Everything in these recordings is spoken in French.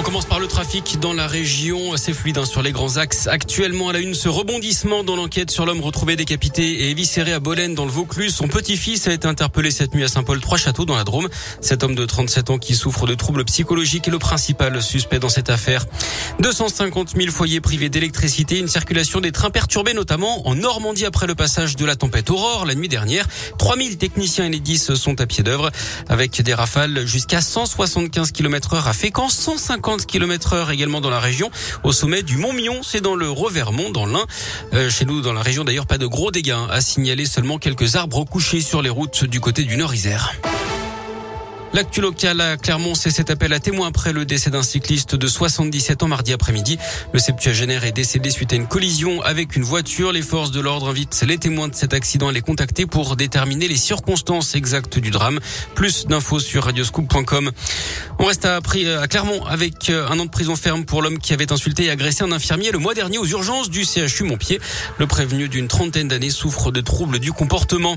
On commence par le trafic dans la région. C'est fluide hein, sur les grands axes. Actuellement, à la une, ce rebondissement dans l'enquête sur l'homme retrouvé décapité et éviscéré à Bolène dans le Vaucluse. Son petit-fils a été interpellé cette nuit à Saint-Paul-Trois-Châteaux dans la Drôme. Cet homme de 37 ans qui souffre de troubles psychologiques est le principal suspect dans cette affaire. 250 000 foyers privés d'électricité, une circulation des trains perturbée notamment en Normandie après le passage de la tempête Aurore la nuit dernière. 3000 techniciens Enedis sont à pied d'œuvre avec des rafales jusqu'à 175 km heure à Fécamp, 150 50 km heure également dans la région. Au sommet du Mont Mion, c'est dans le Revermont, dans l'Ain. Euh, chez nous, dans la région d'ailleurs, pas de gros dégâts. À signaler seulement quelques arbres couchés sur les routes du côté du Nord-Isère. L'actu local à Clermont, c'est cet appel à témoins après le décès d'un cycliste de 77 ans mardi après-midi. Le septuagénaire est décédé suite à une collision avec une voiture. Les forces de l'ordre invitent les témoins de cet accident à les contacter pour déterminer les circonstances exactes du drame. Plus d'infos sur radioscoop.com. On reste à, à Clermont avec euh, un an de prison ferme pour l'homme qui avait insulté et agressé un infirmier le mois dernier aux urgences du CHU Montpied. Le prévenu d'une trentaine d'années souffre de troubles du comportement.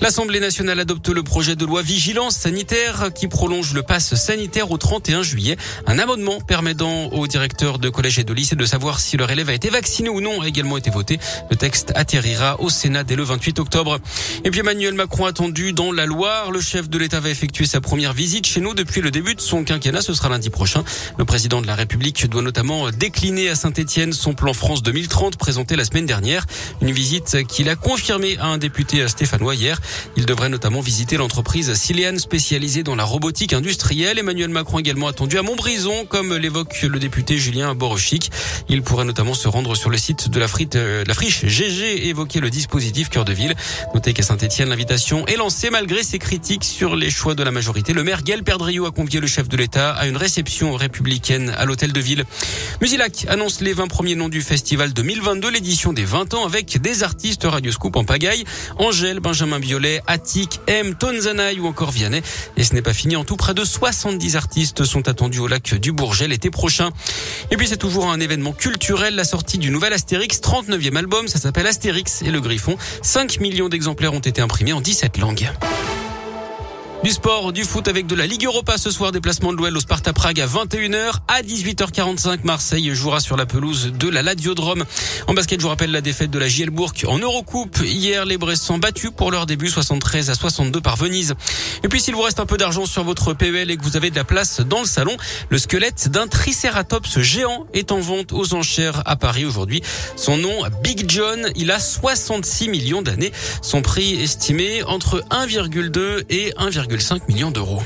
L'Assemblée nationale adopte le projet de loi vigilance sanitaire qui prolonge le pass sanitaire au 31 juillet. Un amendement permettant aux directeurs de collèges et de lycées de savoir si leur élève a été vacciné ou non a également été voté. Le texte atterrira au Sénat dès le 28 octobre. Et puis Emmanuel Macron attendu dans la Loire. Le chef de l'État va effectuer sa première visite chez nous depuis le début de son quinquennat. Ce sera lundi prochain. Le président de la République doit notamment décliner à Saint-Etienne son plan France 2030 présenté la semaine dernière. Une visite qu'il a confirmée à un député stéphanois hier. Il devrait notamment visiter l'entreprise Sileane spécialisée dans la robotique industrielle. Emmanuel Macron également attendu à Montbrison, comme l'évoque le député Julien Borochic. Il pourrait notamment se rendre sur le site de la, frite, euh, la friche GG et évoquer le dispositif cœur de ville. Notez qu'à Saint-Etienne, l'invitation est lancée malgré ses critiques sur les choix de la majorité. Le maire Gaël Perdriau a convié le chef de l'État à une réception républicaine à l'hôtel de ville. Musilac annonce les 20 premiers noms du festival 2022, l'édition des 20 ans avec des artistes Radioscoop en pagaille. Angèle, Benjamin Biolay, Attic, M, Tonzanaï ou encore Vianney. Et ce n'est pas fini en tout, près de 70 artistes sont attendus au lac du Bourget l'été prochain. Et puis c'est toujours un événement culturel, la sortie du nouvel Astérix, 39e album, ça s'appelle Astérix et le Griffon. 5 millions d'exemplaires ont été imprimés en 17 langues. Du sport, du foot avec de la Ligue Europa ce soir. Déplacement de l'OL au Sparta Prague à 21h. À 18h45, Marseille jouera sur la pelouse de la Ladiodrome. En basket, je vous rappelle la défaite de la JL en Eurocoupe. Hier, les Bressans battus pour leur début 73 à 62 par Venise. Et puis, s'il vous reste un peu d'argent sur votre PEL et que vous avez de la place dans le salon, le squelette d'un Triceratops géant est en vente aux enchères à Paris aujourd'hui. Son nom, Big John, il a 66 millions d'années. Son prix estimé entre 1,2 et 1,5 millions d'euros.